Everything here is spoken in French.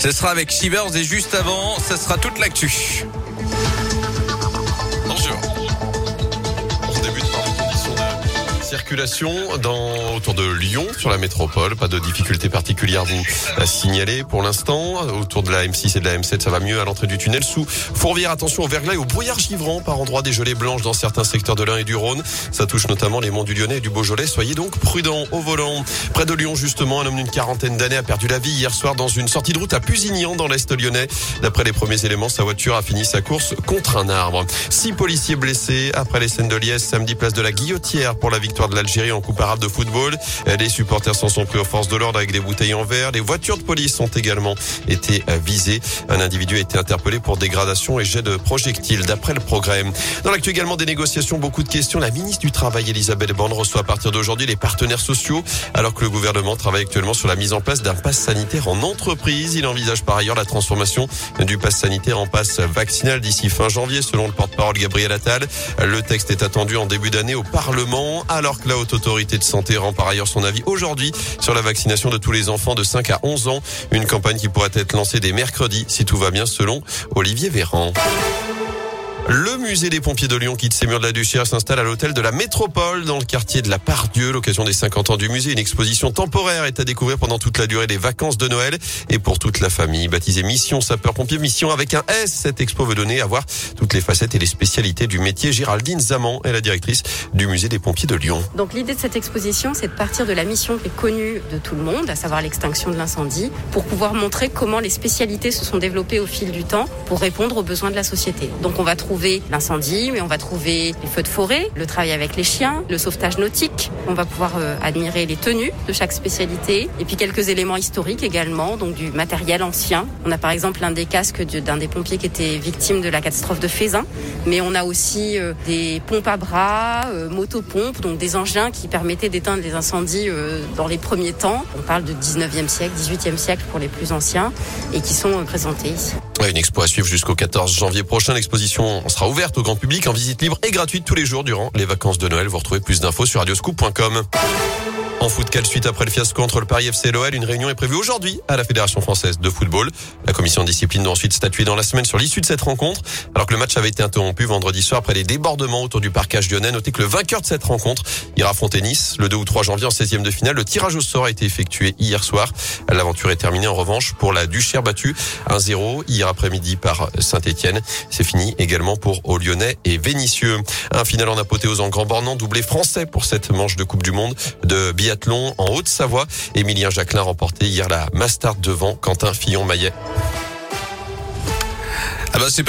Ce sera avec Shivers et juste avant, ce sera toute l'actu. Dans, autour de Lyon, sur la métropole. Pas de difficultés particulières vous à signaler pour l'instant. Autour de la M6 et de la M7, ça va mieux à l'entrée du tunnel. Sous Fourvière, attention au verglas et au brouillard givrant par endroits des gelées blanches dans certains secteurs de l'Ain et du Rhône. Ça touche notamment les monts du Lyonnais et du Beaujolais. Soyez donc prudents au volant. Près de Lyon, justement, un homme d'une quarantaine d'années a perdu la vie hier soir dans une sortie de route à Pusignan dans l'Est lyonnais. D'après les premiers éléments, sa voiture a fini sa course contre un arbre. Six policiers blessés après les scènes de Liesse samedi place de la Guillotière pour la victoire de l'Algérie en Coupe arabe de football. Les supporters s'en sont pris aux forces de l'ordre avec des bouteilles en verre. Les voitures de police ont également été visées. Un individu a été interpellé pour dégradation et jet de projectiles d'après le progrès. Dans l'actu également des négociations, beaucoup de questions. La ministre du Travail, Elisabeth Borne, reçoit à partir d'aujourd'hui les partenaires sociaux alors que le gouvernement travaille actuellement sur la mise en place d'un pass sanitaire en entreprise. Il envisage par ailleurs la transformation du pass sanitaire en pass vaccinal d'ici fin janvier selon le porte-parole Gabriel Attal. Le texte est attendu en début d'année au Parlement alors que la Haute Autorité de Santé rend par ailleurs son avis aujourd'hui sur la vaccination de tous les enfants de 5 à 11 ans. Une campagne qui pourrait être lancée dès mercredi si tout va bien selon Olivier Véran. Le musée des pompiers de Lyon quitte ses murs de la Duchère s'installe à l'hôtel de la Métropole dans le quartier de la Pardieu. L'occasion des 50 ans du musée, une exposition temporaire est à découvrir pendant toute la durée des vacances de Noël et pour toute la famille. Baptisée Mission Sapeur-Pompier, mission avec un S, cette expo veut donner à voir toutes les facettes et les spécialités du métier. Géraldine Zaman est la directrice du musée des pompiers de Lyon. Donc l'idée de cette exposition, c'est de partir de la mission qui est connue de tout le monde, à savoir l'extinction de l'incendie, pour pouvoir montrer comment les spécialités se sont développées au fil du temps pour répondre aux besoins de la société. Donc on va trouver l'incendie, mais on va trouver les feux de forêt, le travail avec les chiens, le sauvetage nautique. On va pouvoir euh, admirer les tenues de chaque spécialité et puis quelques éléments historiques également, donc du matériel ancien. On a par exemple l'un des casques d'un des pompiers qui était victime de la catastrophe de Fézin, mais on a aussi euh, des pompes à bras, euh, motopompes, donc des engins qui permettaient d'éteindre les incendies dans les premiers temps. On parle de 19e siècle, 18e siècle pour les plus anciens et qui sont présentés ici. une expo à suivre jusqu'au 14 janvier prochain. L'exposition sera ouverte au grand public en visite libre et gratuite tous les jours durant les vacances de Noël. Vous retrouvez plus d'infos sur radioscoop.com. En foot, quelle suite après le fiasco entre le Paris FC et l'OL Une réunion est prévue aujourd'hui à la Fédération française de football. La commission discipline doit ensuite statuer dans la semaine sur l'issue de cette rencontre. Alors que le match avait été interrompu vendredi soir après les débordements autour du parcage lyonnais. Notez que le vainqueur de cette rencontre ira affronter Nice le 2 ou 3 janvier en 16e de finale. Le tirage au sort a été effectué hier soir. L'aventure est terminée en revanche pour la Duchère battue 1-0 hier après-midi par Saint-Etienne. C'est fini également pour aux Lyonnais et Vénitieux. Un final en apothéose en Grand Bornand, doublé français pour cette manche de Coupe du Monde de en Haute-Savoie. Émilien Jacquelin remporté hier la Mastart devant Quentin Fillon-Maillet. Ah bah